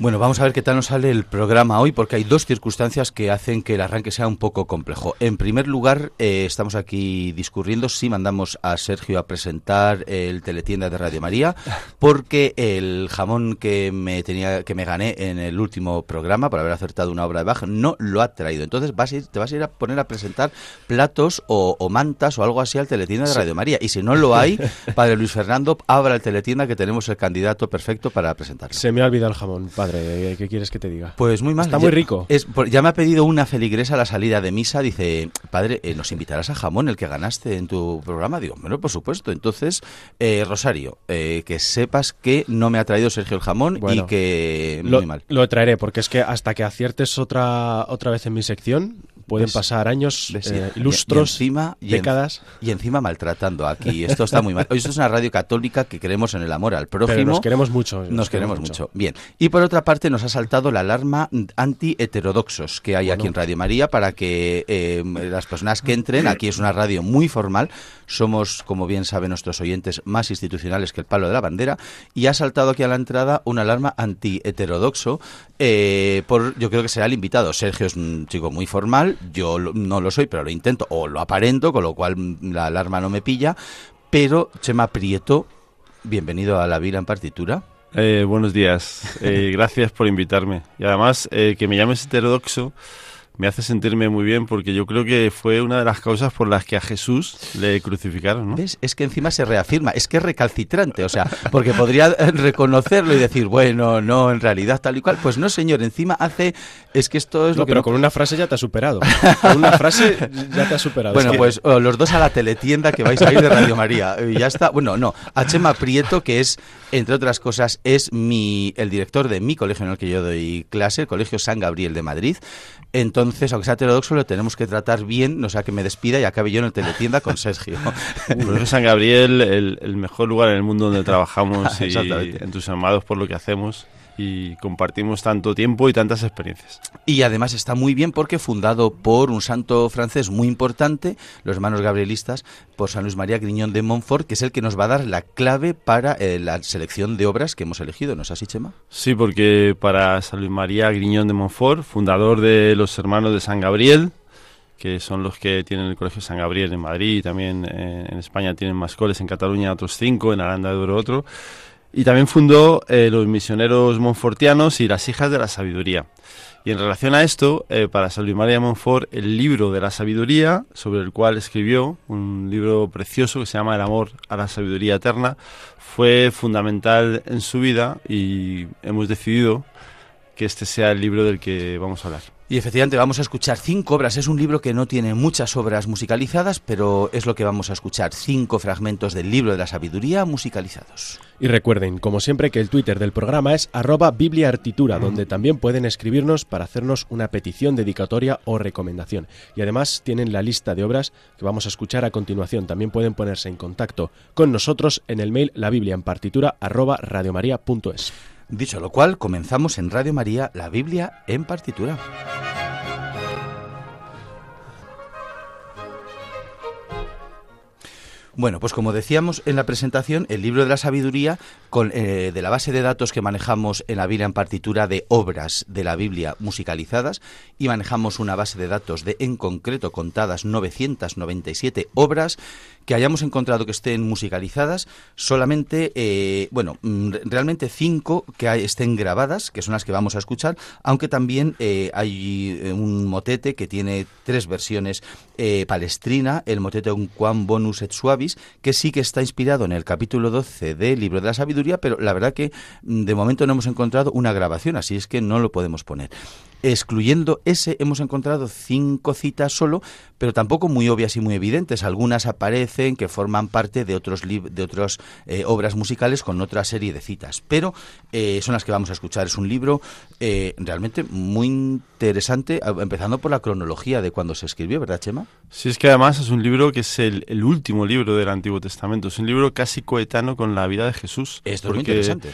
Bueno, vamos a ver qué tal nos sale el programa hoy, porque hay dos circunstancias que hacen que el arranque sea un poco complejo. En primer lugar, eh, estamos aquí discurriendo si mandamos a Sergio a presentar el teletienda de Radio María, porque el jamón que me tenía que me gané en el último programa por haber acertado una obra de Bach no lo ha traído. Entonces vas a ir, te vas a ir a poner a presentar platos o, mantas o algo así al teletienda de Radio María. Y si no lo hay, Padre Luis Fernando, abra el teletienda que tenemos el candidato perfecto para presentarlo. Se me ha olvidado el jamón, padre. ¿Qué quieres que te diga? Pues muy mal. Está muy rico. Es, ya me ha pedido una feligresa a la salida de misa. Dice, padre, eh, ¿nos invitarás a jamón, el que ganaste en tu programa? Digo, bueno, por supuesto. Entonces, eh, Rosario, eh, que sepas que no me ha traído Sergio el jamón y que lo, muy mal. Lo traeré, porque es que hasta que aciertes otra, otra vez en mi sección, pueden pasar años, eh, ilustros, encima, décadas. y encima maltratando aquí. Esto está muy mal. Hoy esto es una radio católica que creemos en el amor al prójimo. nos queremos mucho. Nos, queremos, mucho. Bien. Y por otra parte nos ha saltado la alarma anti-heterodoxos que hay aquí en Radio María para que eh, las personas que entren, aquí es una radio muy formal, somos, como bien saben nuestros oyentes, más institucionales que el palo de la bandera, y ha saltado aquí a la entrada una alarma anti-heterodoxo, eh, por, yo creo que será el invitado. Sergio es un chico muy formal, yo no lo soy, pero lo intento o lo aparento, con lo cual la alarma no me pilla. Pero Chema Prieto, bienvenido a la vida en partitura. Eh, buenos días, eh, gracias por invitarme. Y además, eh, que me llames heterodoxo me hace sentirme muy bien porque yo creo que fue una de las causas por las que a Jesús le crucificaron. ¿no? ¿Ves? Es que encima se reafirma, es que es recalcitrante, o sea, porque podría reconocerlo y decir, bueno, no, en realidad tal y cual. Pues no, señor, encima hace, es que esto es lo que... Pero con una frase ya te ha superado. Con una frase ya te ha superado. Bueno, pues los dos a la teletienda que vais a ir de Radio María. Y ya está. Bueno, no, a Chema Prieto, que es, entre otras cosas, es mi, el director de mi colegio en el que yo doy clase, el Colegio San Gabriel de Madrid. Entonces, aunque sea heterodoxo, lo tenemos que tratar bien, no sea que me despida y acabe yo en el teletienda con Sergio. San Gabriel, el, mejor lugar en el mundo donde trabajamos y entusiasmados por lo que hacemos y compartimos tanto tiempo y tantas experiencias. Y además está muy bien porque fundado por un santo francés muy importante, los hermanos gabrielistas, por San Luis María Griñón de Montfort, que es el que nos va a dar la clave para eh, la selección de obras que hemos elegido, ¿no es así, Chema? Sí, porque para San Luis María Griñón de Montfort, fundador de los hermanos de San Gabriel, que son los que tienen el Colegio San Gabriel en Madrid, y también eh, en España tienen más coles, en Cataluña otros cinco, en Aranda de Duero otro, y también fundó eh, los misioneros monfortianos y las hijas de la sabiduría. Y en relación a esto, eh, para San Luis María Monfort, el libro de la sabiduría, sobre el cual escribió un libro precioso que se llama El amor a la sabiduría eterna, fue fundamental en su vida y hemos decidido que este sea el libro del que vamos a hablar. Y efectivamente vamos a escuchar cinco obras. Es un libro que no tiene muchas obras musicalizadas, pero es lo que vamos a escuchar. Cinco fragmentos del libro de la sabiduría musicalizados. Y recuerden, como siempre, que el Twitter del programa es arroba bibliaartitura, donde también pueden escribirnos para hacernos una petición, dedicatoria o recomendación. Y además tienen la lista de obras que vamos a escuchar a continuación. También pueden ponerse en contacto con nosotros en el mail la arroba. Dicho lo cual, comenzamos en Radio María la Biblia en partitura. Bueno, pues como decíamos en la presentación, el libro de la sabiduría, eh, de la base de datos que manejamos en la Biblia en partitura de obras de la Biblia musicalizadas, y manejamos una base de datos de, en concreto, contadas 997 obras, que hayamos encontrado que estén musicalizadas, solamente, eh, bueno, mm, realmente cinco que estén grabadas, que son las que vamos a escuchar, aunque también eh, hay un motete que tiene tres versiones palestrina, el motete Un Quan Bonus et Suavis, que sí que está inspirado en el capítulo 12 del Libro de la Sabiduría, pero la verdad que mm, de momento no hemos encontrado una grabación, así es que no lo podemos poner. Excluyendo ese, hemos encontrado cinco citas solo, pero tampoco muy obvias y muy evidentes. Algunas aparecen que forman parte de otros de otras eh, obras musicales con otra serie de citas, pero eh, son las que vamos a escuchar. Es un libro eh, realmente muy interesante. Empezando por la cronología de cuando se escribió, ¿verdad, Chema? Sí, es que además es un libro que es el, último libro del Antiguo Testamento. Es un libro casi coetano con la vida de Jesús. Esto es muy interesante.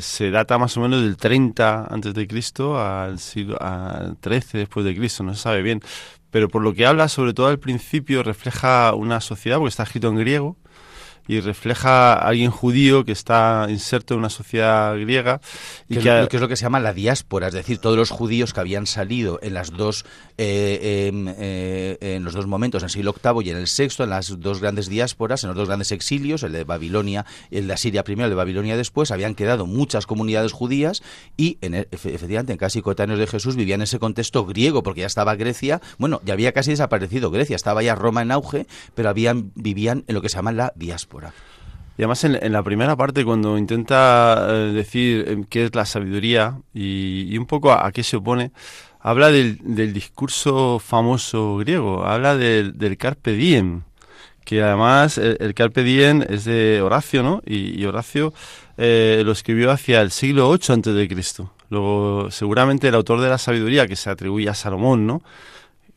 Se data más o menos del 30 antes de Cristo al siglo 13 después de Cristo, no se sabe bien. Pero por lo que habla, sobre todo al principio, refleja una sociedad, porque está escrito en griego, y refleja a alguien judío que está inserto en una sociedad griega. Y que, es lo que se llama la diáspora, es decir, todos los judíos que habían salido en las dos eh, em, eh, en los dos momentos, en el siglo VIII y en el VI, en las dos grandes diásporas, en los dos grandes exilios, el de Babilonia el de Asiria primero, el de Babilonia después, habían quedado muchas comunidades judías y en e, efectivamente en casi coetáneos de Jesús vivían ese contexto griego, porque ya estaba Grecia, bueno, ya había casi desaparecido Grecia, estaba ya Roma en auge, pero habían, vivían en lo que se llama la diáspora. Y además en, la primera parte, cuando intenta eh, decir eh, qué es la sabiduría y, un poco a, qué se opone, habla del, discurso famoso griego, habla del, carpe diem, que además el, carpe diem es de Horacio, ¿no? Y, Horacio eh, lo escribió hacia el siglo VIII antes de Cristo. Luego, seguramente el autor de la sabiduría, que se atribuye a Salomón, ¿no?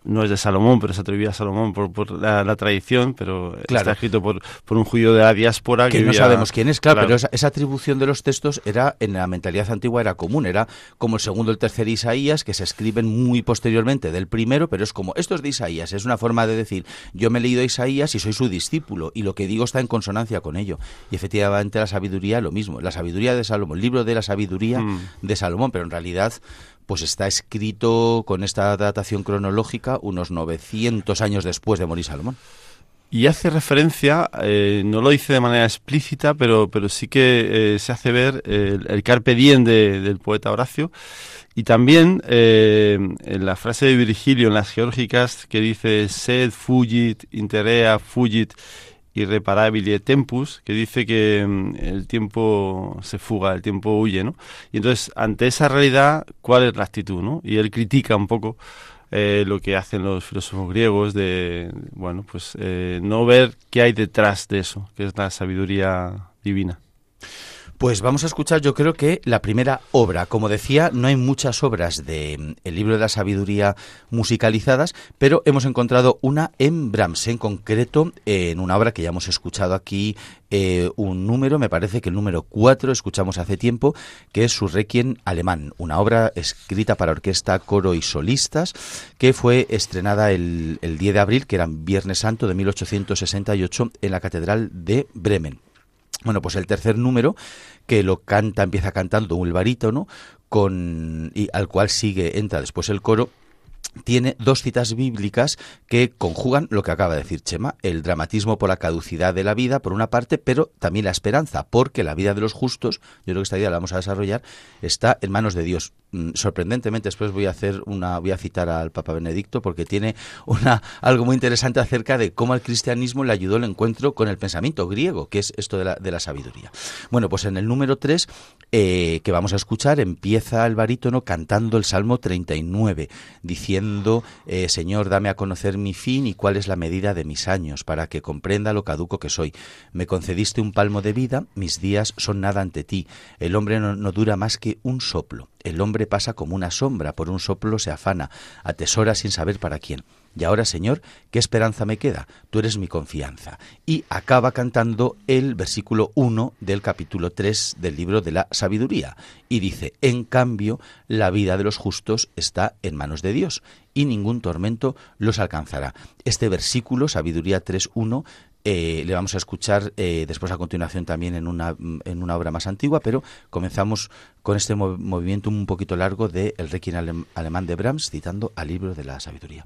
No es de Salomón, pero se atribuye a Salomón por, la, tradición, pero está escrito por, por un judío de la diáspora. Que, no sabemos quién es, claro, pero esa, atribución de los textos era en la mentalidad antigua era común, era como el segundo, el tercer Isaías, que se escriben muy posteriormente del primero, pero es como, esto es de Isaías, es una forma de decir, yo me he leído Isaías y soy su discípulo, y lo que digo está en consonancia con ello. Y efectivamente la sabiduría lo mismo, la sabiduría de Salomón, el libro de la sabiduría mm. de Salomón, pero en realidad pues está escrito con esta datación cronológica unos 900 años después de morir Salomón. Y hace referencia, eh, no lo dice de manera explícita, pero, pero sí que eh, se hace ver el, carpe diem del poeta Horacio. Y también eh, en la frase de Virgilio en las geórgicas que dice sed fugit, interea fugit irreparabile tempus, que dice que mm, el tiempo se fuga, el tiempo huye, ¿no? Y entonces, ante esa realidad, ¿cuál es la actitud, no? Y él critica un poco eh, lo que hacen los filósofos griegos de, bueno, pues eh, no ver qué hay detrás de eso, que es la sabiduría divina. Pues vamos a escuchar, yo creo que la primera obra. Como decía, no hay muchas obras de mm, libro de la sabiduría musicalizadas, pero hemos encontrado una en Brahms, en concreto, en una obra que ya hemos escuchado aquí, eh, un número, me parece que el número 4 escuchamos hace tiempo, que es su Requiem alemán, una obra escrita para orquesta, coro y solistas, que fue estrenada el, el 10 de abril, que era Viernes Santo de 1868, en la Catedral de Bremen. Bueno, pues el tercer número, que lo canta, empieza cantando un barítono, con, y al cual sigue, entra después el coro, tiene dos citas bíblicas que conjugan lo que acaba de decir Chema, el dramatismo por la caducidad de la vida, por una parte, pero también la esperanza, porque la vida de los justos, yo creo que esta idea la vamos a desarrollar, está en manos de Dios. Mm, sorprendentemente, después voy a hacer una, voy a citar al Papa Benedicto, porque tiene una, algo muy interesante acerca de cómo al cristianismo le ayudó el encuentro con el pensamiento griego, que es esto de la, de la sabiduría. Bueno, pues en el número 3, eh, que vamos a escuchar, empieza el barítono cantando el Salmo 39, diciendo eh, Señor, dame a conocer mi fin y cuál es la medida de mis años, para que comprenda lo caduco que soy. Me concediste un palmo de vida, mis días son nada ante ti. El hombre no dura más que un soplo. El hombre pasa como una sombra, por un soplo se afana, atesora sin saber para quién. Y ahora, Señor, ¿qué esperanza me queda? Tú eres mi confianza. Y acaba cantando el versículo 1 del capítulo 3 del libro de la sabiduría. Y dice, en cambio, la vida de los justos está en manos de Dios, y ningún tormento los alcanzará. Este versículo, sabiduría 3.1, eh, le vamos a escuchar eh, después a continuación también en una, en una obra más antigua, pero comenzamos con este movimiento un poquito largo de El Requiem alemán de Brahms, citando al libro de la sabiduría.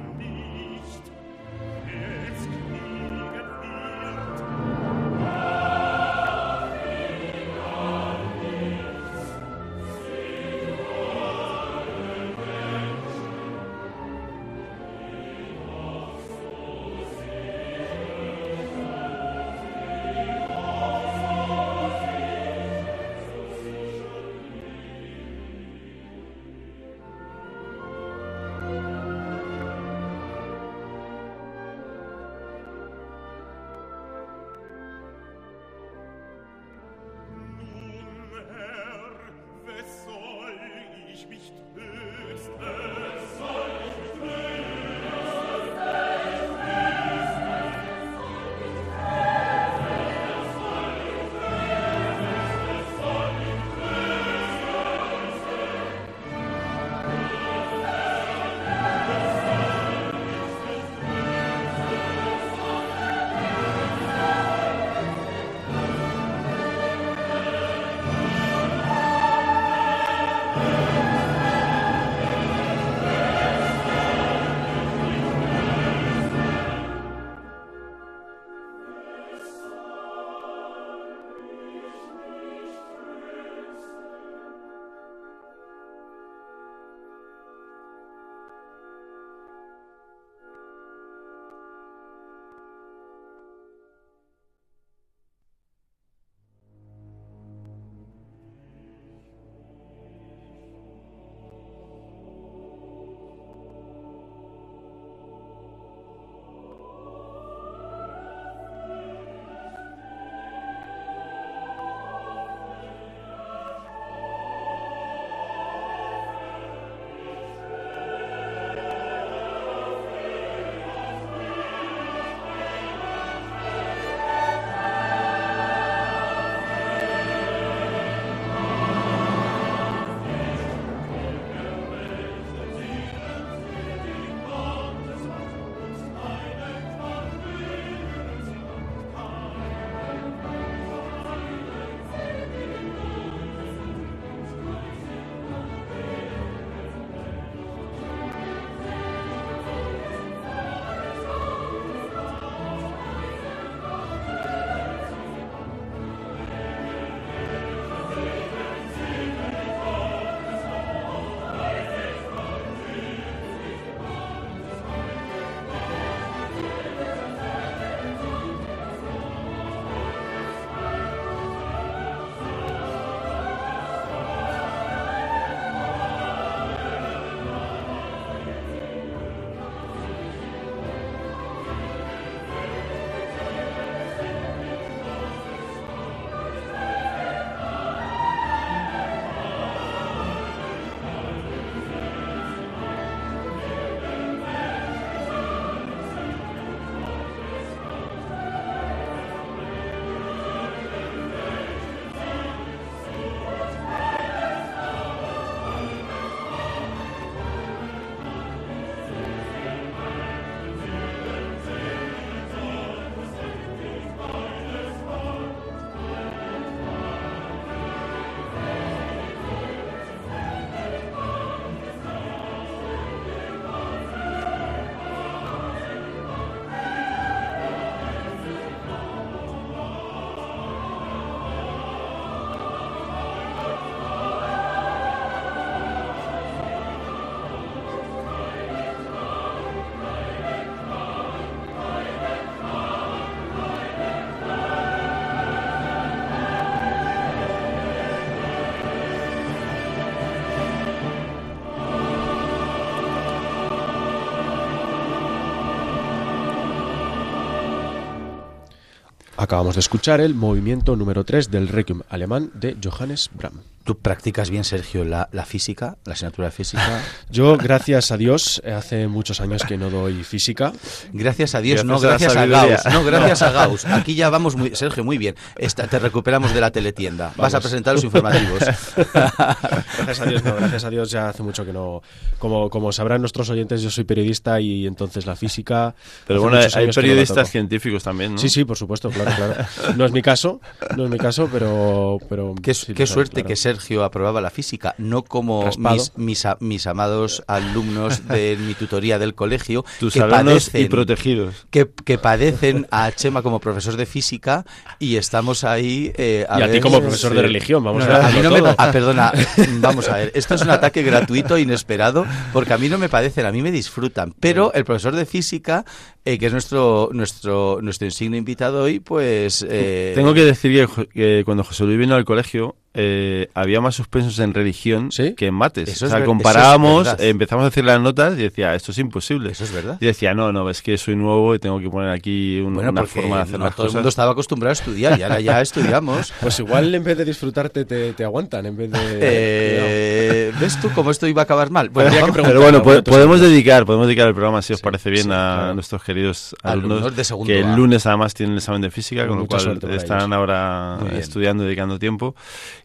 Acabamos de escuchar el movimiento número 3 del Requiem alemán de Johannes Brahms. ¿Tú practicas bien, Sergio, la, la, física, la asignatura de física? Yo, gracias a Dios, hace muchos años que no doy física. Gracias a Dios, no, gracias a, Gauss. No, gracias a Gauss. Aquí ya vamos, muy, Sergio, muy bien. Esta, te recuperamos de la teletienda. Vamos. Vas a presentar los informativos. gracias a Dios, no, gracias a Dios ya hace mucho que no... Como, como sabrán nuestros oyentes, yo soy periodista y entonces la física... Pero bueno, hay periodistas no científicos también, ¿no? Sí, sí, por supuesto, claro, claro. No es mi caso, no es mi caso, pero... pero qué, sí, qué suerte claro. que Sergio aprobaba la física, no como mis, mis, mis, amados alumnos de mi tutoría del colegio. Tus que alumnos padecen, y protegidos. Que, que, padecen a Chema como profesor de física y estamos ahí... Eh, a, y a ver, ti como profesor sí. de religión, vamos no, a ver. A mí no me, ah, perdona, vamos a ver. Esto es un ataque gratuito, inesperado, porque a mí no me padecen, a mí me disfrutan. Pero el profesor de física eh, que es nuestro nuestro nuestro insignia invitado hoy, pues... Eh... Tengo que decir que, que, cuando José Luis vino al colegio eh, había más suspensos en religión ¿Sí? que en mates. Eso o sea, comparábamos, es empezamos a hacer las notas y decía, esto es imposible. Eso es verdad. Y decía, no, no, es que soy nuevo y tengo que poner aquí un, bueno, una forma de hacer no, las todo cosas. el mundo estaba acostumbrado a estudiar y ahora ya estudiamos. Pues igual en vez de disfrutarte te, te aguantan, en vez de... Eh, ¿Ves tú cómo esto iba a acabar mal? Bueno, pero bueno, po podemos dedicar, podemos dedicar el programa, si os sí, parece bien, sí, a claro. nuestros queridos alumnos, alumnos de segundo que el lunes además tienen el examen de física, con lo cual están ellos. ahora estudiando, dedicando tiempo.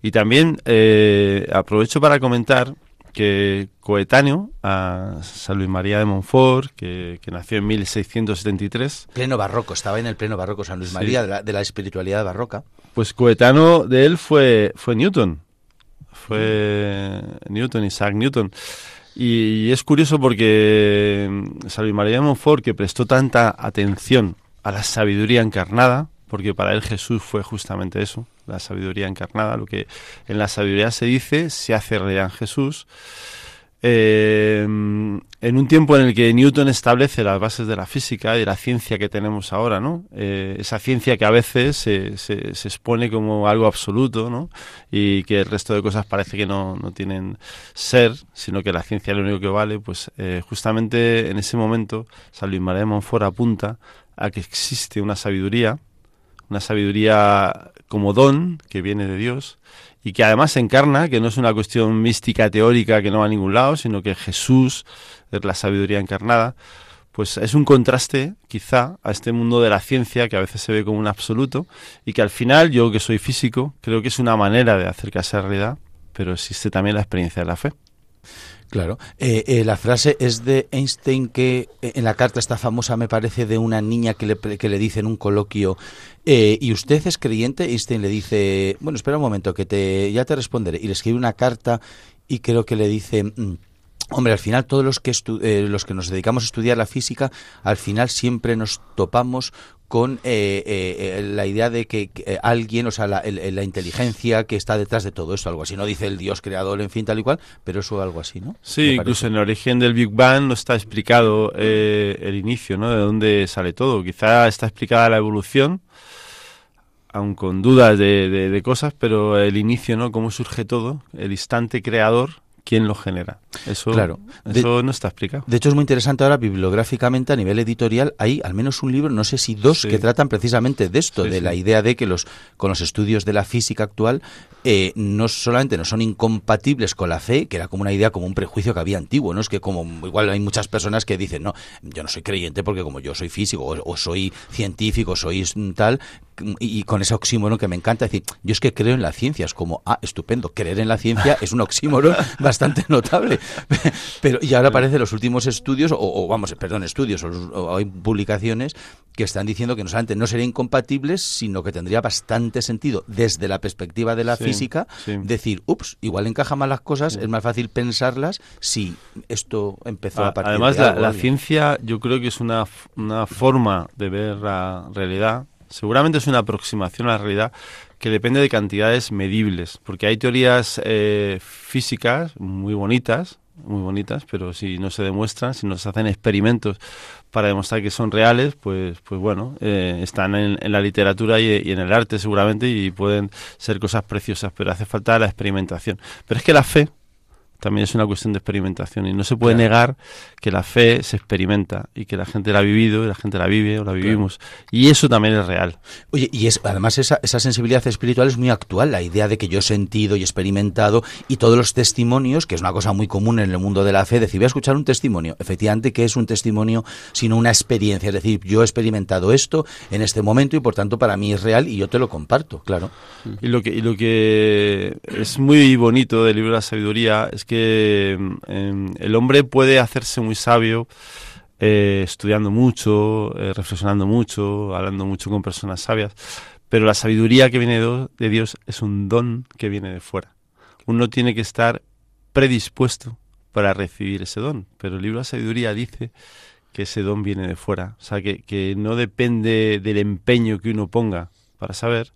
Y también eh, aprovecho para comentar que coetáneo a San Luis María de Montfort, que, que, nació en 1673. Pleno barroco, estaba en el pleno barroco San Luis María, de, la, de, la, espiritualidad barroca. Pues coetáneo de él fue, fue Newton. Fue Newton, Isaac Newton. Y, y es curioso porque San Luis María de Montfort, que prestó tanta atención a la sabiduría encarnada, porque para él Jesús fue justamente eso, la sabiduría encarnada, lo que en la sabiduría se dice, se hace realidad en Jesús. Eh, en un tiempo en el que Newton establece las bases de la física y la ciencia que tenemos ahora, ¿no? Eh, esa ciencia que a veces se, se, expone como algo absoluto, ¿no? Y que el resto de cosas parece que no, no tienen ser, sino que la ciencia es lo único que vale, pues eh, justamente en ese momento San Luis de Montfort apunta a que existe una sabiduría, una sabiduría como don que viene de Dios y que además se encarna, que no es una cuestión mística teórica que no va a ningún lado, sino que Jesús es la sabiduría encarnada, pues es un contraste quizá a este mundo de la ciencia que a veces se ve como un absoluto y que al final yo que soy físico creo que es una manera de acercarse a la realidad, pero existe también la experiencia de la fe. Claro. Eh, eh, la frase es de Einstein que eh, en la carta esta famosa me parece de una niña que le, que le dice en un coloquio eh, ¿y usted es creyente? Einstein le dice, bueno, espera un momento, que te ya te responderé. Y le escribe una carta y creo que le dice... Mmm, Hombre, al final todos los que, eh, los que nos dedicamos a estudiar la física, al final siempre nos topamos con eh, eh, la idea de que, alguien, o sea, la, el, la, inteligencia que está detrás de todo esto, algo así. No dice el Dios creador, en fin, tal y cual, pero eso algo así, ¿no? Sí, incluso en el origen del Big Bang no está explicado eh, el inicio, ¿no? De dónde sale todo. Quizá está explicada la evolución, aun con dudas de, de, de cosas, pero el inicio, ¿no? Cómo surge todo, el instante creador quién lo genera. Eso, claro. eso de, no está explicado. De hecho, es muy interesante ahora, bibliográficamente, a nivel editorial, hay al menos un libro, no sé si dos, sí. que tratan precisamente de esto, sí, de sí. la idea de que los con los estudios de la física actual eh, no solamente no son incompatibles con la fe, que era como una idea, como un prejuicio que había antiguo, ¿no? Es que como igual hay muchas personas que dicen, no, yo no soy creyente porque como yo soy físico o, o soy científico, soy tal, y, y, con ese oxímoron que me encanta decir, yo es que creo en la ciencia, es como, ah, estupendo, creer en la ciencia es un oxímoron bastante notable. Pero, y ahora aparecen los últimos estudios, o, o vamos, perdón, estudios, o, o, hay publicaciones que están diciendo que no solamente no sería incompatibles, sino que tendría bastante sentido desde la perspectiva de la sí, física sí. decir, ups, igual encaja más las cosas, sí. es más fácil pensarlas si esto empezó a, a partir Además, de la, la ciencia yo creo que es una, una forma de ver la realidad Seguramente es una aproximación a la realidad que depende de cantidades medibles, porque hay teorías eh, físicas muy bonitas, muy bonitas, pero si no se demuestran, si no se hacen experimentos para demostrar que son reales, pues, pues bueno, eh, están en, en, la literatura y, y, en el arte seguramente y pueden ser cosas preciosas, pero hace falta la experimentación. Pero es que la fe, también es una cuestión de experimentación y no se puede negar que la fe se experimenta y que la gente la ha vivido y la gente la vive o la vivimos y eso también es real. Oye, y es además esa, esa sensibilidad espiritual es muy actual, la idea de que yo he sentido y experimentado y todos los testimonios, que es una cosa muy común en el mundo de la fe, decir, voy a escuchar un testimonio. Efectivamente, que es un testimonio sino una experiencia? Es decir, yo he experimentado esto en este momento y por tanto para mí es real y yo te lo comparto, claro. Y lo que, y lo que es muy bonito del libro de la sabiduría es que Em, el hombre puede hacerse muy sabio eh, estudiando mucho, eh, reflexionando mucho, hablando mucho con personas sabias, pero la sabiduría que viene de Dios es un don que viene de fuera. Uno tiene que estar predispuesto para recibir ese don, pero el libro de la sabiduría dice que ese don viene de fuera, o sea, que, que no depende del empeño que uno ponga para saber,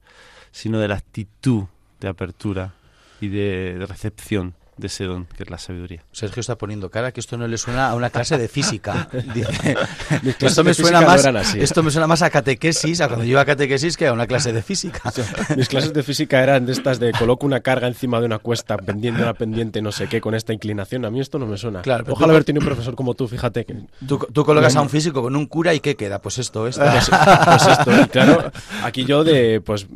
sino de la actitud de apertura y de recepción de ese don que es la sabiduría. Sergio está poniendo cara que esto no le suena a una clase de física. esto, me suena más, esto me suena más a catequesis, a cuando yo iba a catequesis, que a una clase de física. Mis clases de física eran de estas de coloco una carga encima de una cuesta, pendiente una pendiente, no sé qué, con esta inclinación. A mí esto no me suena. Claro, Ojalá haber tenido un profesor como tú, fíjate. Que... Tú, colocas a un físico con un cura y ¿qué queda? Pues esto, esto. Pues, pues, esto. Y claro, aquí yo de, pues,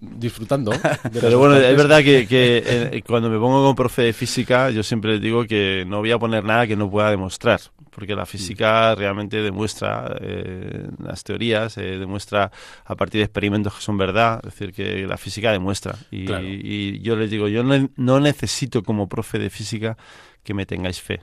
disfrutando. Pero bueno, es verdad que, que eh, cuando me pongo como profe de física, física, yo siempre les digo que no voy a poner nada que no pueda demostrar, porque la física realmente demuestra eh, las teorías, eh, demuestra a partir de experimentos que son verdad, es decir, que la física demuestra. Y, yo les digo, yo no, necesito como profe de física que me tengáis fe.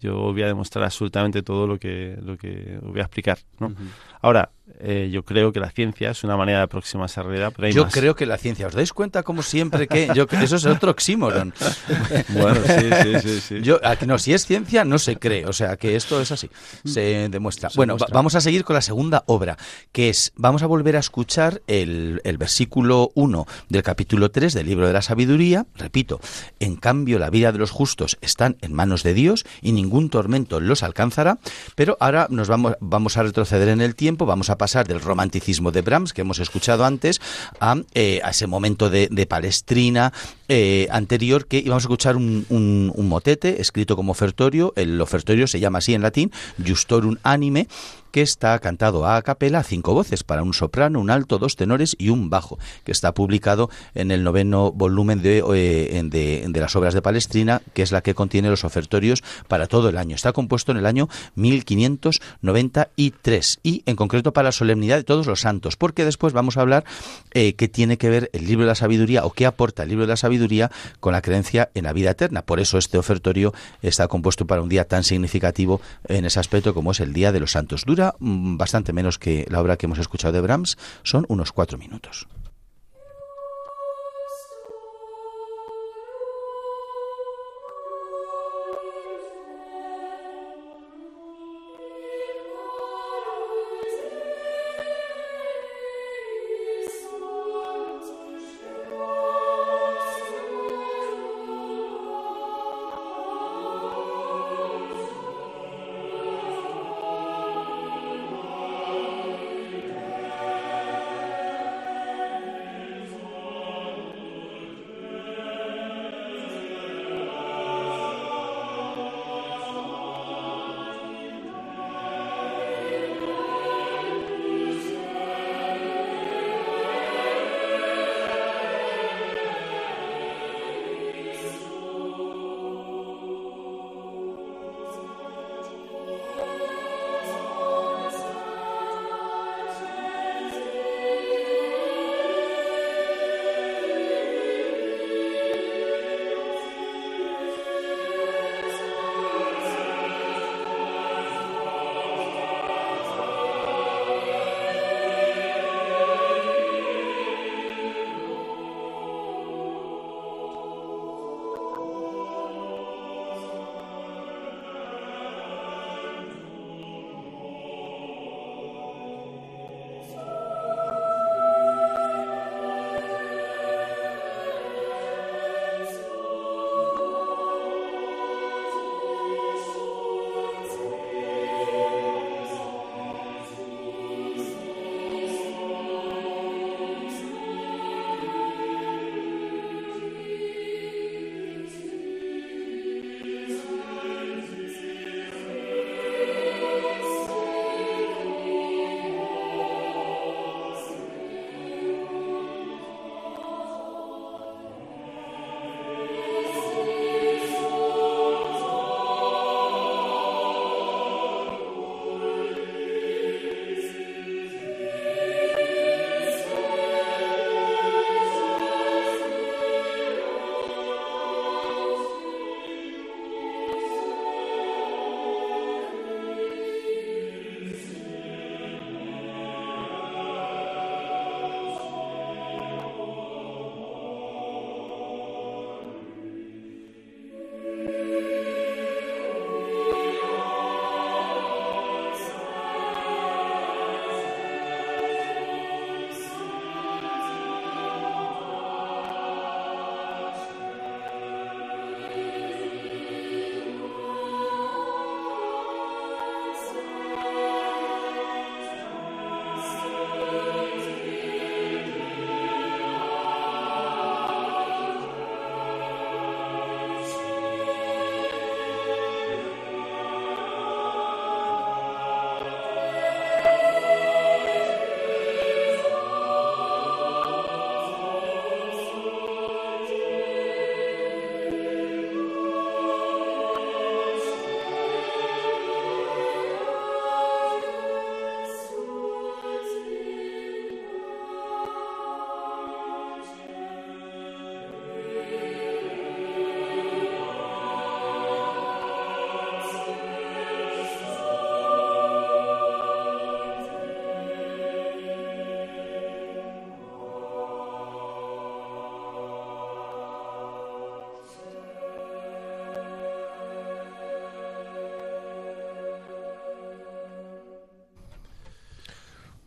Yo voy a demostrar absolutamente todo lo que, lo que voy a explicar. ¿no? Ahora, eh, yo creo que la ciencia es una manera de aproximarse a realidad, pero hay Yo creo que la ciencia, ¿os dais cuenta como siempre que yo, eso es otro oxímoron? bueno, sí, sí, sí, Yo, no, si es ciencia no se cree, o sea que esto es así, se demuestra. bueno, vamos a seguir con la segunda obra, que es, vamos a volver a escuchar el, el versículo 1 del capítulo 3 del libro de la sabiduría, repito, en cambio la vida de los justos están en manos de Dios y ningún tormento los alcanzará, pero ahora nos vamos, vamos a retroceder en el tiempo, vamos a pasar del romanticismo de Brahms, que hemos escuchado antes, a, eh, ese momento de, Palestrina eh, anterior, que íbamos a escuchar un, un, motete escrito como ofertorio. El ofertorio se llama así en latín, Justorum Anime, que está cantado a capela a cinco voces para un soprano, un alto, dos tenores y un bajo, que está publicado en el noveno volumen de, eh, de, de, las obras de Palestrina, que es la que contiene los ofertorios para todo el año. Está compuesto en el año 1593 y en concreto para la solemnidad de todos los santos, porque después vamos a hablar eh, qué tiene que ver el libro de la sabiduría o qué aporta el libro de la sabiduría con la creencia en la vida eterna. Por eso este ofertorio está compuesto para un día tan significativo en ese aspecto como es el Día de los Santos. Mm, bastante menos que la obra que hemos escuchado de Brahms, son unos cuatro minutos.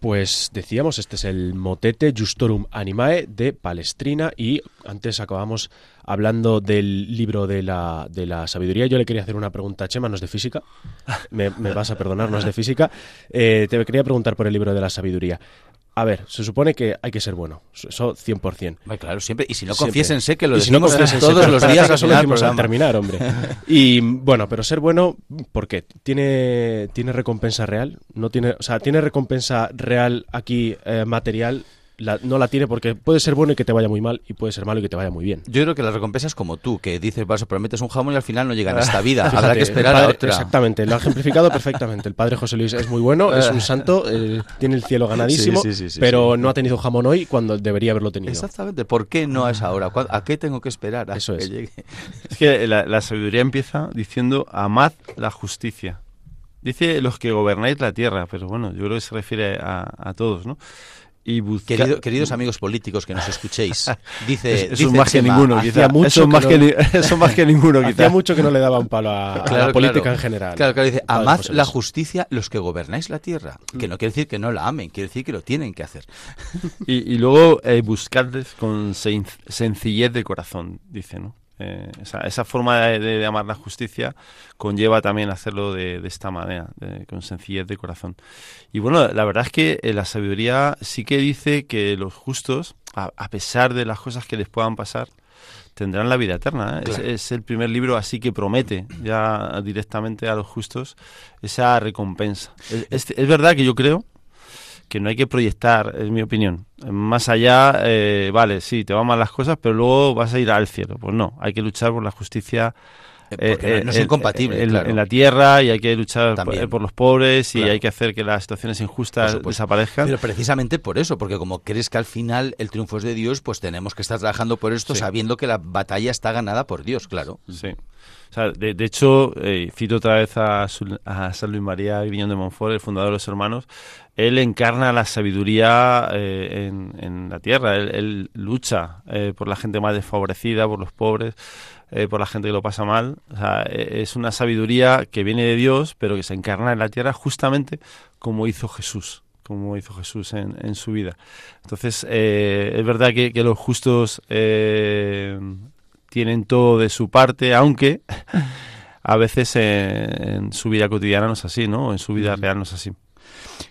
Pues decíamos, este es el motete Justorum Animae de Palestrina y antes acabamos hablando del libro de la, de la sabiduría. Yo le quería hacer una pregunta a Chema, no es de física, me, vas a perdonar, no es de física. Eh, te quería preguntar por el libro de la sabiduría. A ver, se supone que hay que ser bueno, eso 100%. Ay, claro, siempre. Y si no, confiésense que lo si no decimos confiésense, todos los días al lo al terminar, hombre. Y bueno, pero ser bueno, ¿por qué? ¿Tiene, tiene recompensa real? No tiene, o sea, ¿tiene recompensa real aquí eh, material? La- no la tiene porque puede ser bueno y que te vaya muy mal y puede ser malo y que te vaya muy bien. Yo creo que la recompensa es como tú, que dices, vas, prometes un jamón y al final no llega en esta vida. Fíjate, Habrá que esperar a padre- otra. Exactamente, lo ha ejemplificado perfectamente. El padre José Luis es muy bueno, es un santo, eh, tiene el cielo ganadísimo, Sí, sí, sí, sí, pero sí. no ha tenido jamón hoy cuando debería haberlo tenido. Exactamente. ¿Por qué no a esa hora? ¿Cuá- ¿A qué tengo que esperar? a Eso que es. llegue? Es que la, la sabiduría empieza diciendo amad la justicia. Dice los que gobernáis la tierra, pero bueno, yo creo que se refiere a, a todos, ¿no? Y busca- Querido- queridos amigos políticos que nos escuchéis, dice, Es- eso dice más que Chema, ninguno, hacía quizá. mucho Eso es más que no- eso más que ninguno, Hacía quizá. mucho que no le daba un palo a, a Claro, la política en general. Claro, claro, dice, amad la justicia los que gobernáis la tierra. Que no quiere decir que no la amen, quiere decir que lo tienen que hacer. Y, y luego eh, con sen- sencillez de corazón, dice, ¿no? Eh, esa, esa forma de, de- amar la justicia conlleva también hacerlo de, de esta manera, de- con sencillez de corazón. Y bueno, la verdad es que eh, la sabiduría sí que dice que los justos, a, a pesar de las cosas que les puedan pasar, tendrán la vida eterna. ¿eh? Es- el primer libro así que promete ya directamente a los justos esa recompensa. Es, es- es verdad que yo creo que no hay que proyectar, es mi opinión. Más allá, eh, vale, sí, te van mal las cosas, pero luego vas a ir al cielo. Pues no, hay que luchar por la justicia. Eh, porque eh, no, no es en- incompatible, en, claro. en la tierra y hay que luchar por, eh, los pobres y Claro. hay que hacer que las situaciones injustas desaparezcan. Pero precisamente por eso, porque como crees que al final el triunfo es de Dios, pues tenemos que estar trabajando por esto Sí. sabiendo que la batalla está ganada por Dios, claro. Sí. O sea, de, de hecho, eh, cito otra vez a, a San Luis María Griñón de Montfort, el fundador de los hermanos. Él encarna la sabiduría eh, en, en la tierra. Él, él lucha eh, por la gente más desfavorecida, por los pobres, eh, por la gente que lo pasa mal. O sea, eh, es una sabiduría que viene de Dios, pero que se encarna en la tierra justamente como hizo Jesús como hizo Jesús en, en su vida. Entonces, eh, es verdad que, que los justos eh, tienen todo de su parte, aunque a veces eh, en su vida cotidiana no es así, ¿no? En su vida real no es así.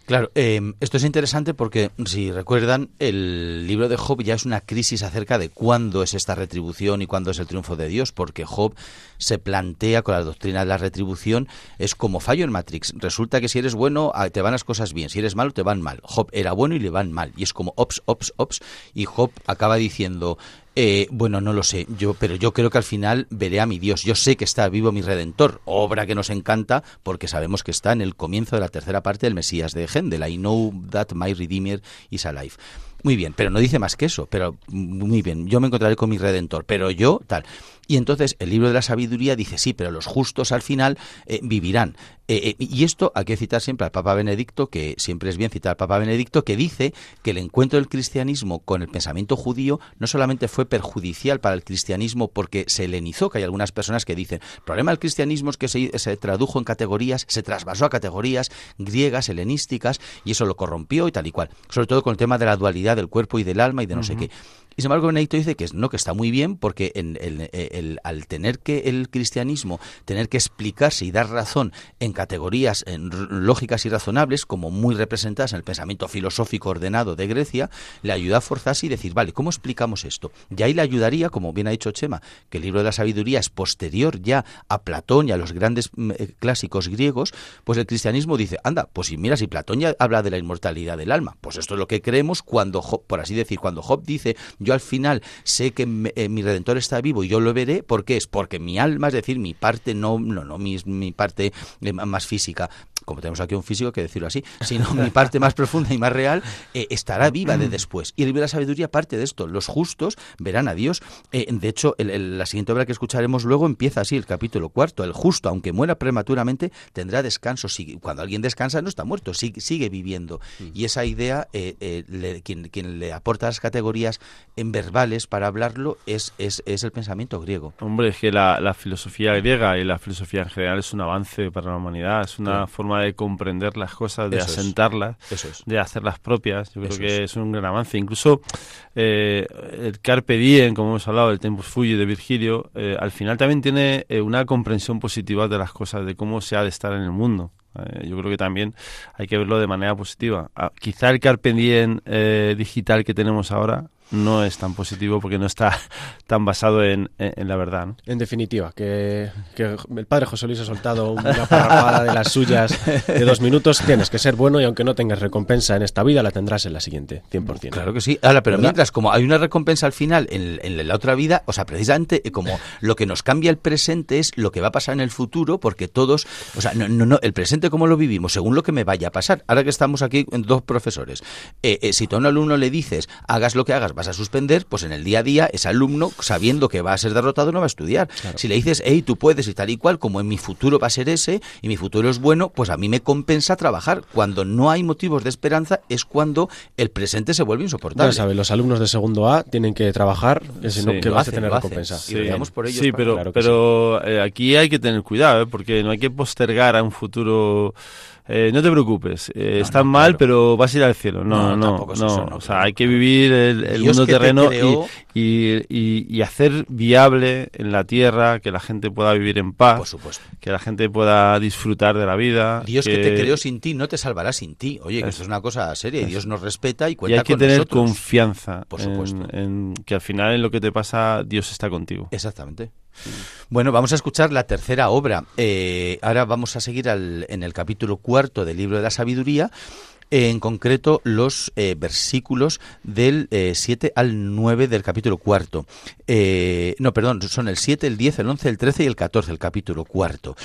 Claro, eh, esto es interesante porque, si recuerdan, el libro de Job ya es una crisis acerca de cuándo es esta retribución y cuándo es el triunfo de Dios, porque Job se plantea con la doctrina de la retribución, es como fallo en Matrix. Resulta que si eres bueno, ah, te van las cosas bien, si eres malo, te van mal. Job era bueno y le van mal, y es como ops, ops, ops, y Job acaba diciendo, eh, bueno, no lo sé, yo, pero yo creo que al final veré a mi Dios. Yo sé que está vivo mi Redentor, obra que nos encanta porque sabemos que está en el comienzo de la tercera parte del Mesías de Hendel. I know that my Redeemer is alive. Muy bien, pero no dice más que eso, pero muy bien, yo me encontraré con mi Redentor, pero yo tal. Y entonces el libro de la sabiduría dice, sí, pero los justos al final eh, vivirán. Eh, eh, y esto hay que citar siempre al Papa Benedicto, que siempre es bien citar al Papa Benedicto, que dice que el encuentro del cristianismo con el pensamiento judío no solamente fue perjudicial para el cristianismo porque se helenizó, que hay algunas personas que dicen, el problema del cristianismo es que se, se tradujo en categorías, se trasvasó a categorías griegas, helenísticas, y eso lo corrompió y tal y cual. Sobre todo con el tema de la dualidad del cuerpo y del alma y de no sé qué. Y sin embargo, Benedicto dice que no, que está muy bien porque en el- al tener que el cristianismo tener que explicarse y dar razón en categorías en lógicas y razonables, como muy representadas en el pensamiento filosófico ordenado de Grecia, le ayuda a forzarse y decir, vale, ¿cómo explicamos esto? Y ahí le ayudaría, como bien ha dicho Chema, que el libro de la sabiduría es posterior ya a Platón y a los grandes mm, eh, clásicos griegos, pues el cristianismo dice, anda, pues si mira, si Platón ya habla de la inmortalidad del alma, pues esto es lo que creemos cuando por así decir, cuando Job dice, yo al final sé que eh, mi redentor está vivo y yo lo veré, ¿por qué es? Porque mi alma, es decir, mi parte no, no, no mi, mi parte eh, más física, como tenemos aquí un físico, que decirlo así, sino mi parte más profunda y más real, eh, estará viva de después. Y el libro de la sabiduría parte de esto. Los justos verán a Dios. Eh, de hecho, el- el- la siguiente obra que escucharemos luego empieza así, el capítulo cuarto. El justo, aunque muera prematuramente, tendrá descanso. Sigue- Cuando alguien descansa, no está muerto, sigue, sigue viviendo. Y esa idea, eh, eh, le- quien, quien le aporta las categorías en verbales para hablarlo es, es, es el pensamiento griego. Hombre, es que la, la filosofía griega y la filosofía en general es un avance para la humanidad, es una Claro. forma forma de comprender las cosas, de asentarlas, de hacerlas propias. Yo creo que es. un gran avance. Incluso eh, el Carpe Diem, como hemos hablado, el Tempus Fugit de Virgilio, eh, al final también tiene eh, una comprensión positiva de las cosas, de cómo se ha de estar en el mundo. yo creo que también hay que verlo de manera positiva. Ah, quizá el Carpe Diem digital que tenemos ahora no es tan positivo porque no está tan basado en, la verdad. En definitiva, que, el padre José Luis ha soltado una parrafada de las suyas de dos minutos. Tienes que ser bueno y aunque no tengas recompensa en esta vida, la tendrás en la siguiente, 100%. Claro que sí. Ahora, pero mientras, como hay una recompensa al final en, la otra vida, o sea, precisamente eh, como lo que nos cambia el presente es lo que va a pasar en el futuro, porque todos, o sea, no, no, el presente como lo vivimos, según lo que me vaya a pasar. Ahora que estamos aquí, dos profesores, eh, eh, si tú a un alumno le dices, hagas lo que hagas, a suspender, pues en el día a día ese alumno, sabiendo que va a ser derrotado, no va a estudiar. Si le dices, hey, tú puedes y tal y cual, como en mi futuro va a ser ese y mi futuro es bueno, pues a mí me compensa trabajar. Cuando no hay motivos de esperanza es cuando el presente se vuelve insoportable. Ya sabes, los alumnos de segundo A tienen que trabajar, si no, que vas a tener recompensa. Sí, por ellos sí pero, pero eh, aquí hay que tener cuidado, ¿eh? porque no hay que postergar a un futuro eh, no te preocupes, eh, están mal, pero vas a ir al cielo. No, no, no. o sea, hay que vivir el, mundo terreno y, hacer viable en la tierra que la gente pueda vivir en paz, Por supuesto. que la gente pueda disfrutar de la vida. Dios que, te creó sin ti no te salvará sin ti. Oye, que esto es una cosa seria y Dios nos respeta y cuenta Y hay que tener confianza Por supuesto. En, que al final en lo que te pasa Dios está contigo. Exactamente. Bueno, vamos a escuchar la tercera obra. Eh, ahora vamos a seguir en el capítulo cuarto del libro de la sabiduría en concreto los eh, versículos del 7 eh, al 9 del capítulo cuarto. no, perdón, son el 7, el 10, el 11, el 13 y el 14, el capítulo cuarto.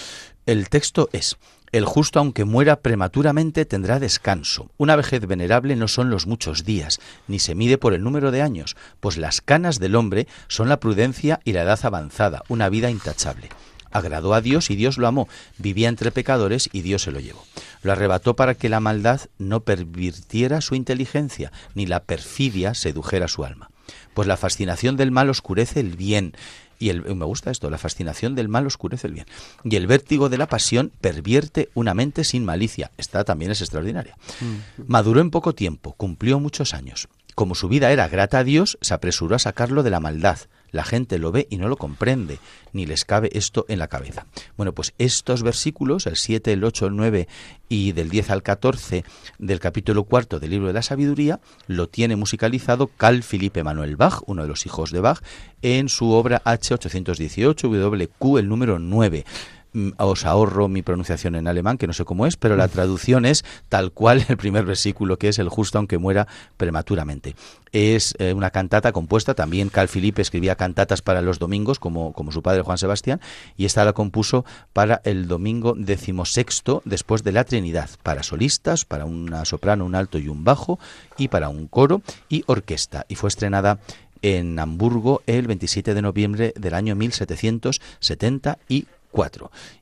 El texto es, el justo, aunque muera prematuramente, tendrá descanso. Una vejez venerable no son los muchos días, ni se mide por el número de años, pues las canas del hombre son la prudencia y la edad avanzada, una vida intachable. Agradó a Dios y Dios lo amó. Vivía entre pecadores y Dios se lo llevó. Lo arrebató para que la maldad no pervirtiera su inteligencia, ni la perfidia sedujera su alma. Pues la fascinación del mal oscurece el bien y el, me gusta esto, la fascinación del mal oscurece el bien. Y el vértigo de la pasión pervierte una mente sin malicia. Esta también es extraordinaria. Mm. Maduró en poco tiempo, cumplió muchos años. Como su vida era grata a Dios, se apresuró a sacarlo de la maldad. La gente lo ve y no lo comprende, ni les cabe esto en la cabeza. Bueno, pues estos versículos, el 7, el 8, el 9 y del 10 al 14 del capítulo cuarto del libro de la sabiduría, lo tiene musicalizado Carl Philippe Manuel Bach, uno de los hijos de Bach, en su obra H818, WQ, el número 9. Mm, os ahorro mi pronunciación en alemán, que no sé cómo es, pero la traducción es tal cual el primer versículo, que es el justo aunque muera prematuramente. Es eh, una cantata compuesta, también Carl Felipe escribía cantatas para los domingos, como, como su padre Juan Sebastián, y esta la compuso para el domingo decimosexto después de la Trinidad, para solistas, para una soprano, un alto y un bajo, y para un coro y orquesta, y fue estrenada en Hamburgo el 27 de noviembre del año 1774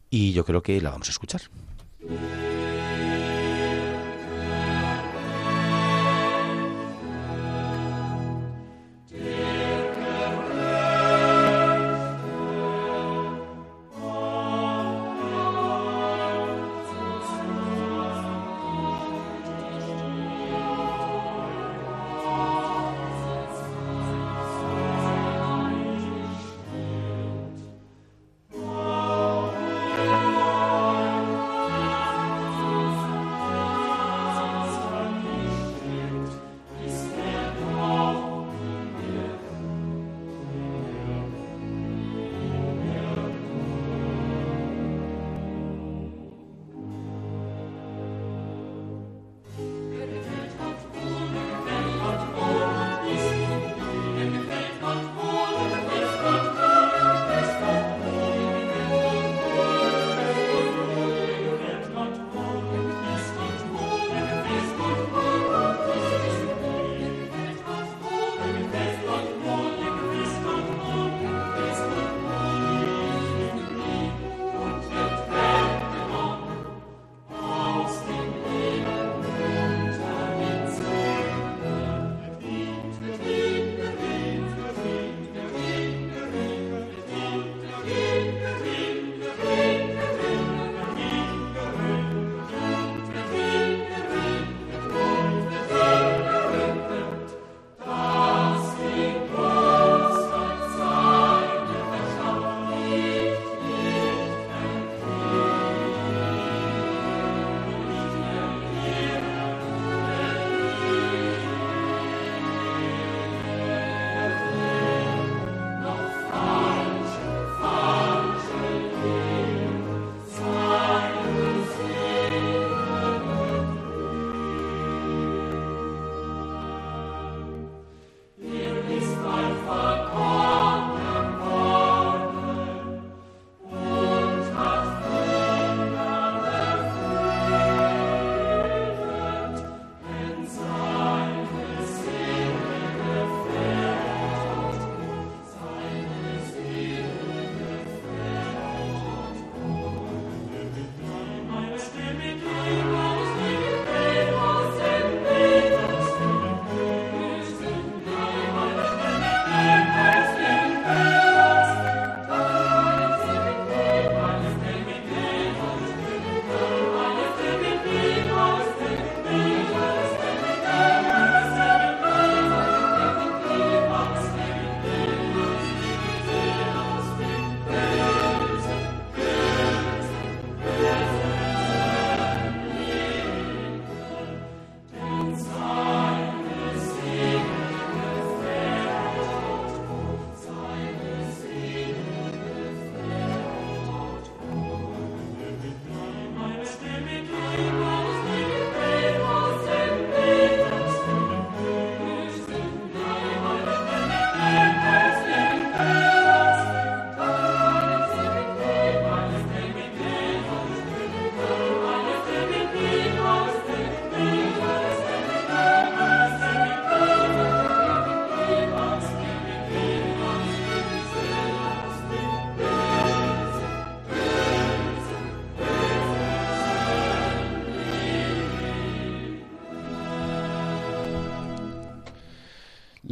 y yo creo que la vamos a escuchar.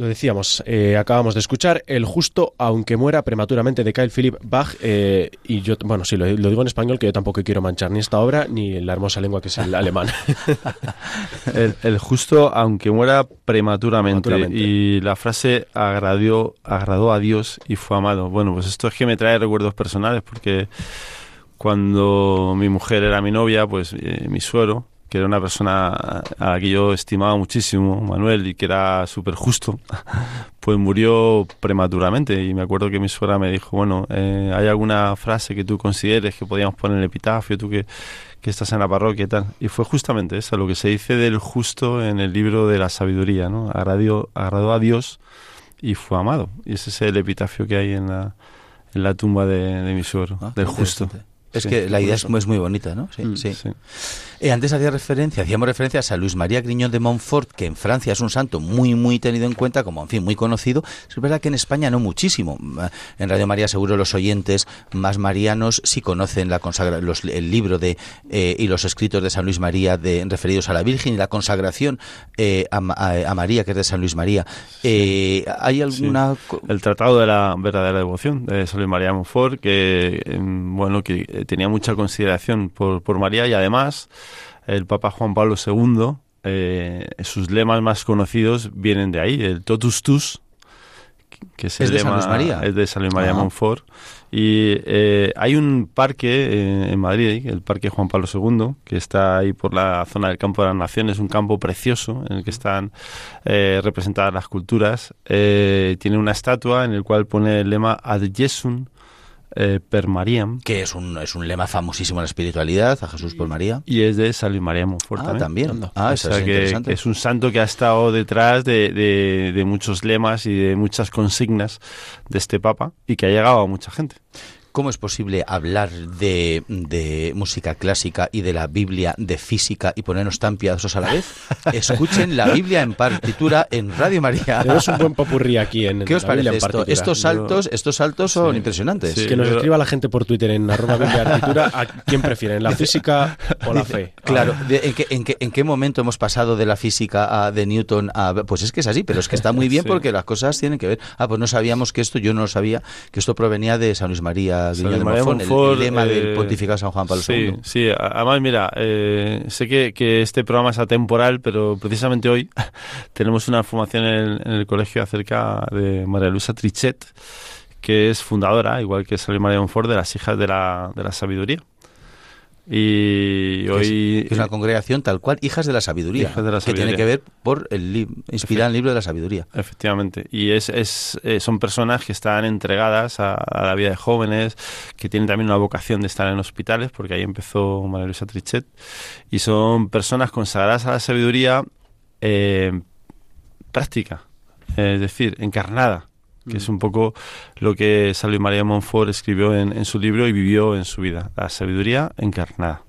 Lo decíamos, eh, acabamos de escuchar El justo, aunque muera prematuramente, de Kyle Philip Bach. eh, y yo, bueno, sí, lo, lo digo en español, que yo tampoco quiero manchar ni esta obra ni la hermosa lengua que es el alemán. El, el justo, aunque muera prematuramente. Prematuramente. Y la frase agradó, agradó a Dios y fue amado. Bueno, pues esto es que me trae recuerdos personales porque cuando mi mujer era mi novia, pues eh, mi suero, que era una persona a la que yo estimaba muchísimo, Manuel, y que era súper justo, pues murió prematuramente. Y me acuerdo que mi suegra me dijo, bueno, eh, ¿hay alguna frase que tú consideres que podíamos poner en el epitafio, tú que, que estás en la parroquia y tal? Y fue justamente eso, lo que se dice del justo en el libro de la sabiduría, ¿no? Agradó, agradó a Dios y fue amado. Y ese es el epitafio que hay en la, en la tumba de, de mi suegro, Ah, del justo. Es Sí, que la idea es, es muy bonita, ¿no? Sí, Mm, sí. Sí. Eh, antes hacía referencia, hacíamos referencia a San Luis María Griñón de Montfort, que en Francia es un santo muy, muy tenido en cuenta, como, en fin, muy conocido. Es verdad que en España no muchísimo. Eh, En Radio María seguro los oyentes más marianos sí conocen la consagra los- el libro de eh, y los escritos de San Luis María de, referidos a la Virgen y la consagración eh, a, a- a María, que es de San Luis María. ¿Hay alguna...? El Tratado de la Verdadera Devoción de San Luis María de Montfort, que em, bueno que tenía mucha consideración por, por María y además el Papa Juan Pablo II, eh, sus lemas más conocidos vienen de ahí, el Totus Tus, que es, ¿Es el de San lema Luis María? es de San Luis María Ah. Montfort. Y eh, hay un parque eh, en Madrid, el Parque Juan Pablo II, que está ahí por la zona del Campo de las Naciones, un campo precioso en el que están eh, representadas las culturas. Tiene una estatua en el cual pone el lema Ad Jesum eh, per Mariam que es un, es un lema famosísimo en la espiritualidad, a Jesús por María. y es de San Luis María de Montfort Ah, también. Ah, O eso sea es que, interesante. que es un santo que ha estado detrás de, de- de muchos lemas y de muchas consignas de este papa y que ha llegado a mucha gente. ¿Cómo es posible hablar de, de música clásica y de la Biblia de física y ponernos tan piadosos a la vez? Escuchen la Biblia en partitura en Radio María. Tenemos un buen popurrí aquí en ¿Qué os la parece en esto? partitura. Estos saltos, estos saltos son impresionantes. Sí. Que nos escriba la gente por Twitter en arroba Biblia Artitura a quién prefieren, la física o la fe. Claro, de- ¿en, qué, en, qué, ¿en qué momento hemos pasado de la física a, de Newton a... Pues es que es así, pero es que está muy bien Sí. porque las cosas tienen que ver. Ah, pues no sabíamos que esto, yo no lo sabía, que esto provenía de San Luis María Griñón Luis de María Monfort, el- el, lema del eh, pontificado San Juan Pablo sí, II. Sí, además, mira, eh, sé que, que este programa es atemporal, pero precisamente hoy tenemos una formación en el, en el colegio acerca de María Luisa Trichet, que es fundadora, igual que Luis María Monfort, de las hijas de la, de la sabiduría. Y es- hoy... es una congregación tal cual, hijas de la sabiduría, Hijas de la que tiene que ver por el li- inspirada en el libro de la sabiduría. Efectivamente. Y es, es, eh, son personas que están entregadas a, a la vida de jóvenes, que tienen también una vocación de estar en hospitales, porque ahí empezó María Luisa Trichet. Y son personas consagradas a la sabiduría eh, práctica, eh, es decir, encarnada, que es un poco lo que Luis María de Montfort escribió en, en su libro y vivió en su vida, la sabiduría encarnada.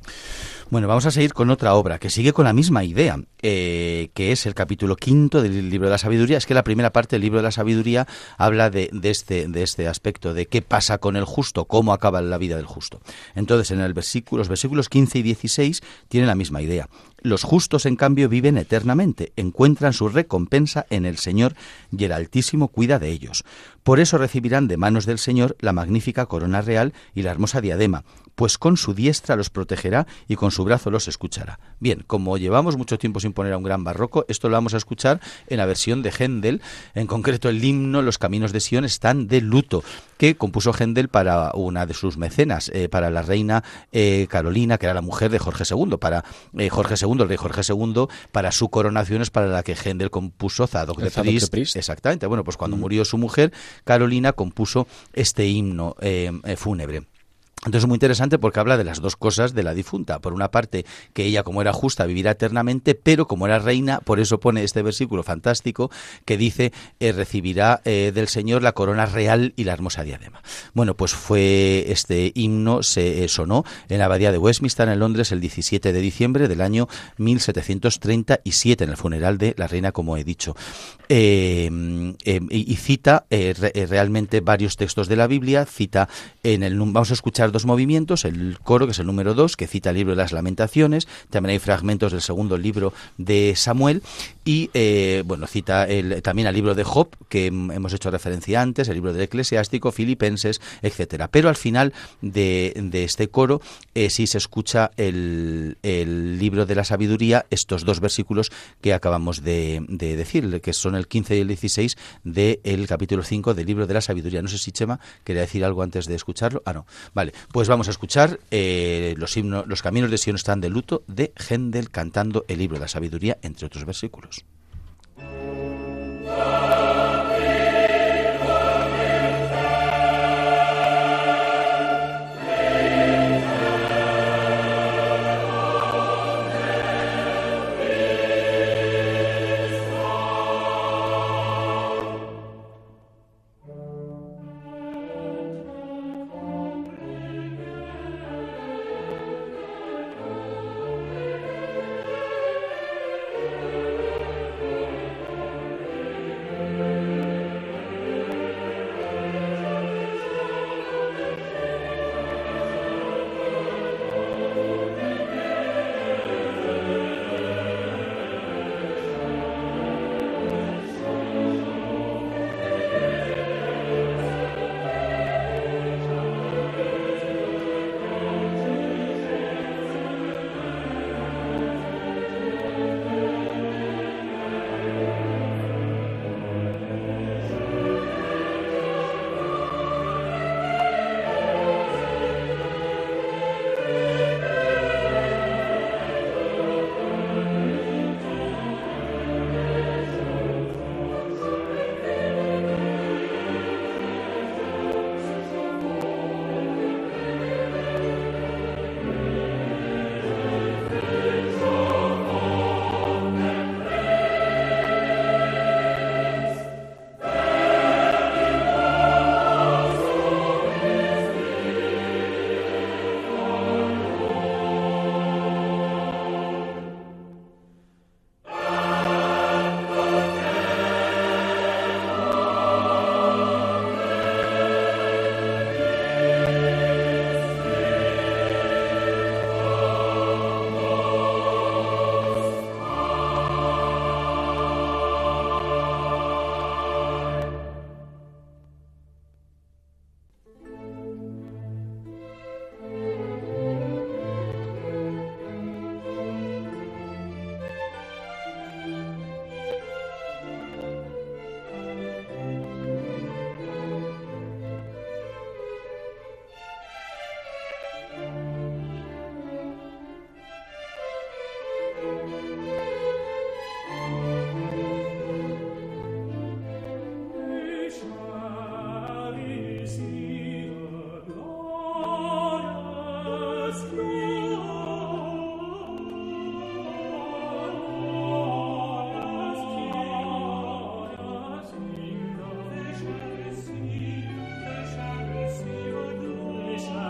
Bueno, vamos a seguir con otra obra que sigue con la misma idea, eh, que es el capítulo quinto del libro de la sabiduría. Es que la primera parte del libro de la sabiduría habla de, de este, de este aspecto, de qué pasa con el justo, cómo acaba la vida del justo. Entonces, en el versículo, los versículos 15 y 16 tienen la misma idea. Los justos, en cambio, viven eternamente, encuentran su recompensa en el Señor y el Altísimo cuida de ellos. Por eso recibirán de manos del Señor la magnífica corona real y la hermosa diadema, pues con su diestra los protegerá y con su brazo los escuchará. Bien, como llevamos mucho tiempo sin poner a un gran barroco, esto lo vamos a escuchar en la versión de Händel, en concreto el himno Los caminos de Sion están de luto, que compuso Händel para una de sus mecenas, eh, para la reina eh, Carolina, que era la mujer de Jorge II, para eh, Jorge II, el rey Jorge II, para su coronación es para la que Händel compuso Zadok de Priest. Exactamente, bueno, pues cuando murió su mujer, Carolina compuso este himno eh, eh, fúnebre. Entonces es muy interesante porque habla de las dos cosas de la difunta. Por una parte, que ella como era justa vivirá eternamente, pero como era reina, por eso pone este versículo fantástico que dice, eh, recibirá eh, del Señor la corona real y la hermosa diadema. Bueno, pues fue este himno, se eh, sonó en la abadía de Westminster en Londres el 17 de diciembre del año 1737, en el funeral de la reina, como he dicho. Eh, eh, y, cita re- realmente varios textos de la Biblia, cita en el vamos a escuchar dos movimientos, el coro que es el número dos, que cita el libro de las lamentaciones, también hay fragmentos del segundo libro de Samuel y eh, bueno cita el, también al libro de Job que hemos hecho referencia antes, el libro del Eclesiástico, Filipenses, etcétera. Pero al final de, este coro eh, sí se escucha el, el, libro de la sabiduría, estos dos versículos que acabamos de, decir, que son el 15 y el 16 del capítulo 5 del libro de la sabiduría. No sé si Chema quería decir algo antes de escucharlo. Ah, no. Vale, pues vamos a escuchar eh, los, himnos, los caminos de Sion están de luto de Händel cantando el libro de la sabiduría, entre otros versículos. Krishna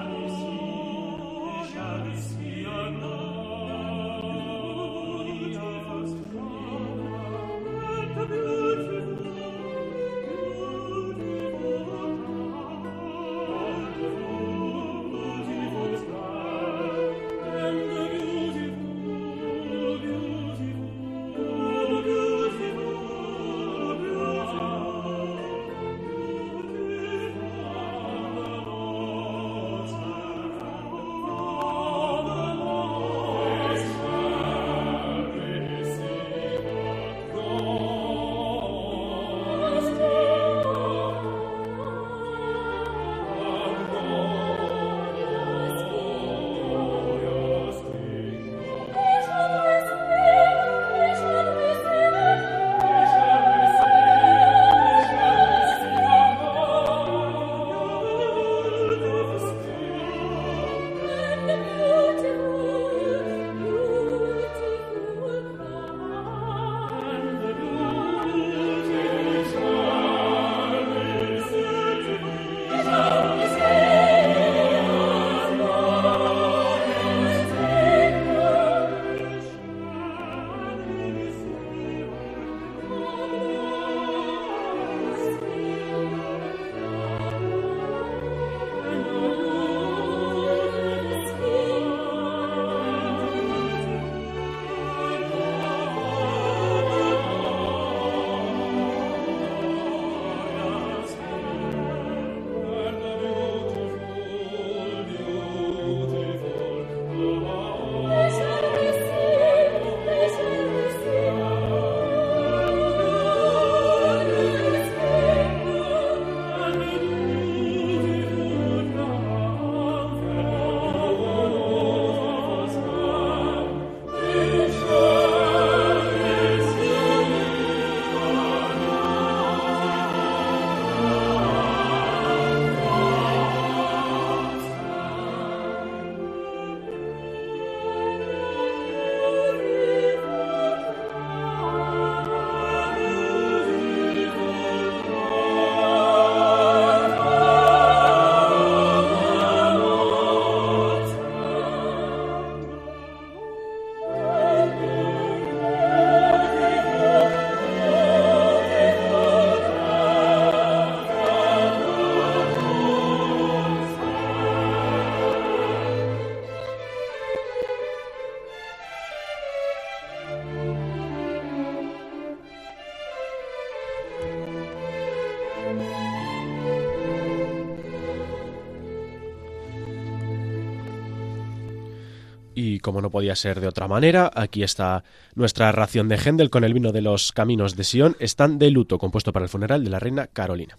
como no podía ser de otra manera, aquí está nuestra ración de Händel con el vino de los caminos de Sion, están de luto, compuesto para el funeral de la reina Carolina.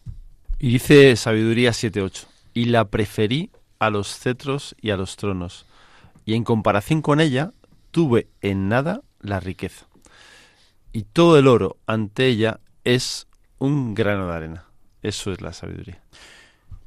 Y dice Sabiduría 7.8, y la preferí a los cetros y a los tronos, y en comparación con ella tuve en nada la riqueza. Y todo el oro ante ella es un grano de arena. Eso es la sabiduría.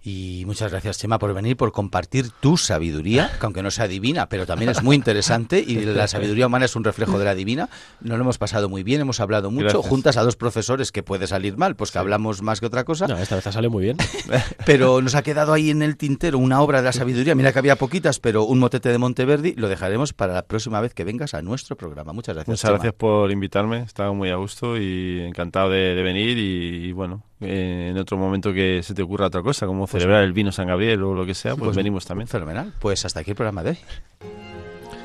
Y muchas gracias, Chema, por venir, por compartir tu sabiduría, que aunque no sea divina, pero también es muy interesante y la sabiduría humana es un reflejo de la divina. Nos lo hemos pasado muy bien, hemos hablado mucho, Gracias. juntas a dos profesores que puede salir mal, pues que hablamos más que otra cosa. No, esta vez ha salido muy bien. Pero nos ha quedado ahí en el tintero una obra de la sabiduría. Mira que había poquitas, pero un motete de Monteverdi lo dejaremos para la próxima vez que vengas a nuestro programa. Muchas gracias. Muchas Chema. gracias por invitarme, estaba muy a gusto y encantado de, de venir y, y bueno, en otro momento que se te ocurra otra cosa, como celebrar el vino San Gabriel o lo que sea, pues, Pues venimos también. Fenomenal. Pues hasta aquí el programa de hoy.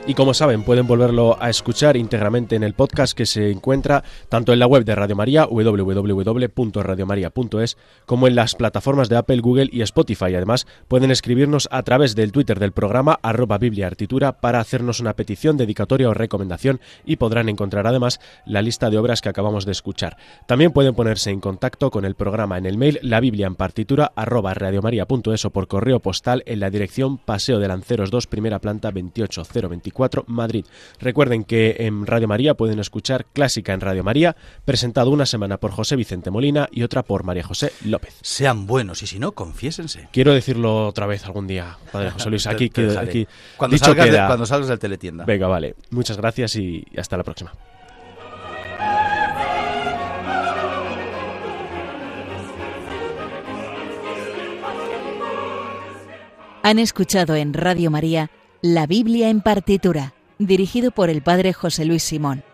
Y como saben, pueden volverlo a escuchar íntegramente en el podcast que se encuentra tanto en la web de Radio María, www.radiomaria.es, como en las plataformas de Apple, Google y Spotify. Además, pueden escribirnos a través del Twitter del programa, arroba bibliaartitura, para hacernos una petición, dedicatoria o recomendación y podrán encontrar además la lista de obras que acabamos de escuchar. También pueden ponerse en contacto con el programa en el mail la biblia en partitura arroba radiomaria.es o por correo postal en la dirección Paseo de Lanceros 2, primera planta 28024 Madrid. Recuerden que en Radio María pueden escuchar Clásica en Radio María, presentado una semana por José Vicente Molina y otra por María José López. Sean buenos y si no, confiésense. Quiero decirlo otra vez algún día, Padre José Luis. Aquí, Te- aquí cuando, dicho salgas de- queda. cuando salgas del teletienda. Venga, vale. Muchas gracias y hasta la próxima. Han escuchado en Radio María La Biblia en partitura, dirigido por el padre José Luis Simón.